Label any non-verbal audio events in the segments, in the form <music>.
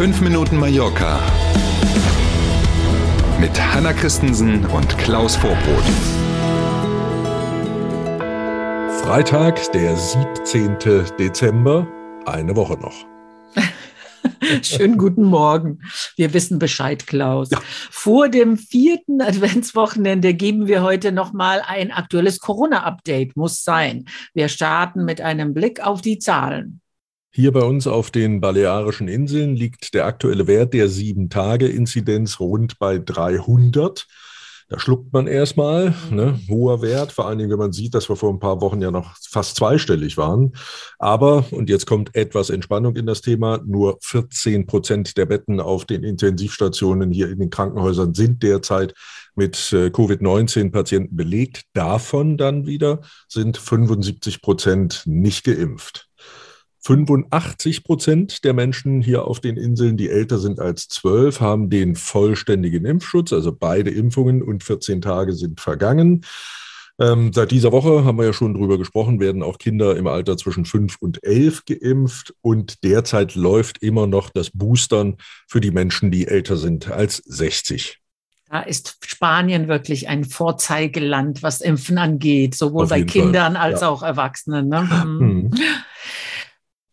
5 Minuten Mallorca mit Hanna Christensen und Klaus Vorbrot. Freitag, der 17. Dezember, eine Woche noch. <laughs> Schönen guten Morgen. Wir wissen Bescheid, Klaus. Ja. Vor dem vierten Adventswochenende geben wir heute nochmal ein aktuelles Corona-Update. Muss sein. Wir starten mit einem Blick auf die Zahlen. Hier bei uns auf den Balearischen Inseln liegt der aktuelle Wert der Sieben-Tage-Inzidenz rund bei 300. Da schluckt man erstmal, mhm. ne, hoher Wert, vor allen Dingen, wenn man sieht, dass wir vor ein paar Wochen ja noch fast zweistellig waren. Aber, und jetzt kommt etwas Entspannung in das Thema, nur 14 Prozent der Betten auf den Intensivstationen hier in den Krankenhäusern sind derzeit mit äh, Covid-19-Patienten belegt. Davon dann wieder sind 75 Prozent nicht geimpft. 85 Prozent der Menschen hier auf den Inseln, die älter sind als 12, haben den vollständigen Impfschutz, also beide Impfungen und 14 Tage sind vergangen. Ähm, seit dieser Woche haben wir ja schon drüber gesprochen, werden auch Kinder im Alter zwischen 5 und 11 geimpft und derzeit läuft immer noch das Boostern für die Menschen, die älter sind als 60. Da ist Spanien wirklich ein Vorzeigeland, was Impfen angeht, sowohl bei Kindern Fall. als ja. auch Erwachsenen. Ne? <laughs> Mhm.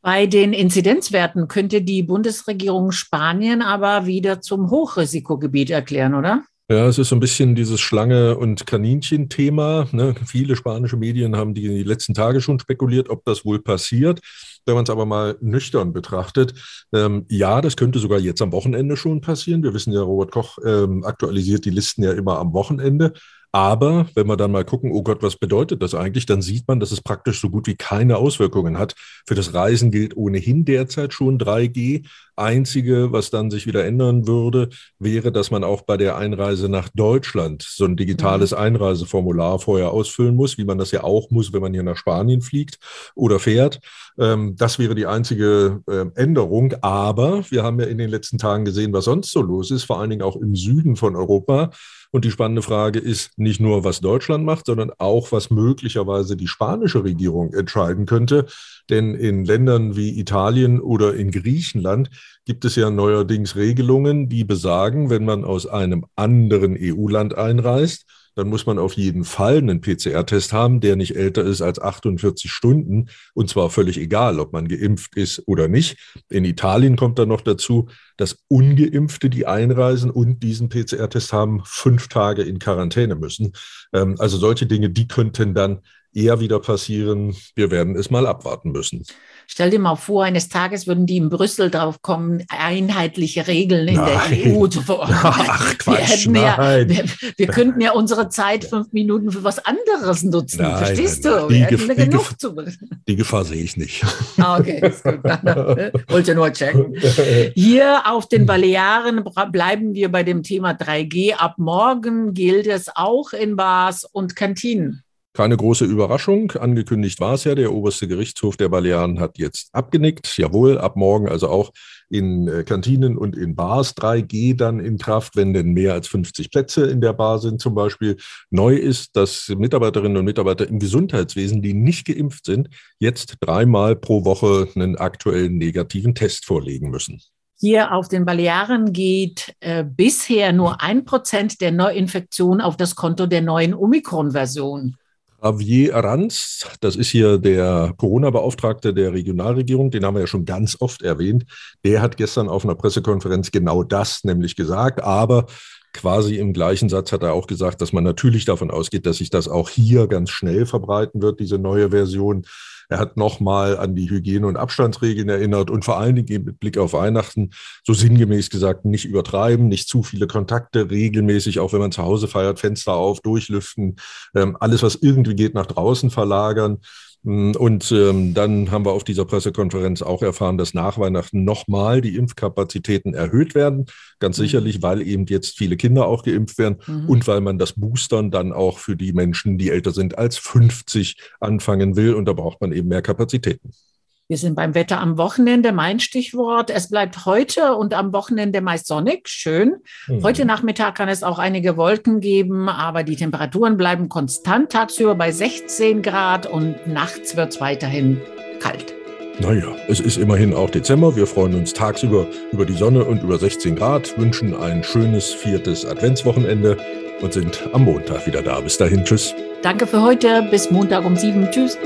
Bei den Inzidenzwerten könnte die Bundesregierung Spanien aber wieder zum Hochrisikogebiet erklären, oder? Ja, es ist so ein bisschen dieses Schlange- und Kaninchen-Thema. Ne? Viele spanische Medien haben die, letzten Tage schon spekuliert, ob das wohl passiert. Wenn man es aber mal nüchtern betrachtet, ähm, ja, das könnte sogar jetzt am Wochenende schon passieren. Wir wissen ja, Robert Koch ähm, aktualisiert die Listen ja immer am Wochenende. Aber wenn wir dann mal gucken, oh Gott, was bedeutet das eigentlich, dann sieht man, dass es praktisch so gut wie keine Auswirkungen hat. Für das Reisen gilt ohnehin derzeit schon 3G. Einzige, was dann sich wieder ändern würde, wäre, dass man auch bei der Einreise nach Deutschland so ein digitales mhm. Einreiseformular vorher ausfüllen muss, wie man das ja auch muss, wenn man hier nach Spanien fliegt oder fährt. Ähm, das wäre die einzige ähm, Änderung. Aber wir haben ja in den letzten Tagen gesehen, was sonst so los ist, vor allen Dingen auch im Süden von Europa. Und die spannende Frage ist nicht nur, was Deutschland macht, sondern auch, was möglicherweise die spanische Regierung entscheiden könnte. Denn in Ländern wie Italien oder in Griechenland gibt es ja neuerdings Regelungen, die besagen, wenn man aus einem anderen EU-Land einreist, dann muss man auf jeden Fall einen PCR-Test haben, der nicht älter ist als 48 Stunden. Und zwar völlig egal, ob man geimpft ist oder nicht. In Italien kommt dann noch dazu, dass ungeimpfte, die einreisen und diesen PCR-Test haben, fünf Tage in Quarantäne müssen. Ähm, also solche Dinge, die könnten dann eher wieder passieren. Wir werden es mal abwarten müssen. Stell dir mal vor, eines Tages würden die in Brüssel drauf kommen, einheitliche Regeln in nein. der EU zu verordnen. <laughs> Ach, Quatsch, wir, ja, wir, wir, könnten ja unsere Zeit fünf Minuten für was anderes nutzen. Nein, Verstehst nein, du? Die, Gef die, Gef die, Gefahr sehe ich nicht. Ah, okay, ist gut. <laughs> Wollte nur checken. Hier <laughs> auf den Balearen bleiben wir bei dem Thema 3G. Ab morgen gilt es auch in Bars und Kantinen. Keine große Überraschung. Angekündigt war es ja. Der oberste Gerichtshof der Balearen hat jetzt abgenickt. Jawohl, ab morgen also auch in äh, Kantinen und in Bars 3G dann in Kraft, wenn denn mehr als 50 Plätze in der Bar sind zum Beispiel. Neu ist, dass Mitarbeiterinnen und Mitarbeiter im Gesundheitswesen, die nicht geimpft sind, jetzt dreimal pro Woche einen aktuellen negativen Test vorlegen müssen. Hier auf den Balearen geht äh, bisher nur ein Prozent der Neuinfektionen auf das Konto der neuen Omikron-Version. Javier Aranz, das ist hier der Corona-Beauftragte der Regionalregierung, den haben wir ja schon ganz oft erwähnt. Der hat gestern auf einer Pressekonferenz genau das nämlich gesagt, aber quasi im gleichen Satz hat er auch gesagt, dass man natürlich davon ausgeht, dass sich das auch hier ganz schnell verbreiten wird, diese neue Version. Er hat nochmal an die Hygiene- und Abstandsregeln erinnert und vor allen Dingen mit Blick auf Weihnachten so sinngemäß gesagt, nicht übertreiben, nicht zu viele Kontakte, regelmäßig, auch wenn man zu Hause feiert, Fenster auf, durchlüften, ähm, alles, was irgendwie geht, nach draußen verlagern. Mm, und ähm, dann haben wir auf dieser Pressekonferenz auch erfahren, dass nach Weihnachten nochmal die Impfkapazitäten erhöht werden. Ganz mhm. sicherlich, weil eben jetzt viele Kinder auch geimpft werden mhm. und weil man das Boostern dann auch für die Menschen, die älter sind als 50, anfangen will. Und da braucht man eben mehr Kapazitäten. Wir sind beim Wetter am Wochenende, mein Stichwort. Es bleibt heute und am Wochenende meist sonnig, schön. Mhm. Heute Nachmittag kann es auch einige Wolken geben, aber die Temperaturen bleiben konstant tagsüber bei 16 Grad und nachts wird es weiterhin kalt. Naja, es ist immerhin auch Dezember. Wir freuen uns tagsüber über die Sonne und über 16 Grad, wünschen ein schönes viertes Adventswochenende und sind am Montag wieder da. Bis dahin, tschüss. Danke für heute. Bis Montag um sieben. Tschüss.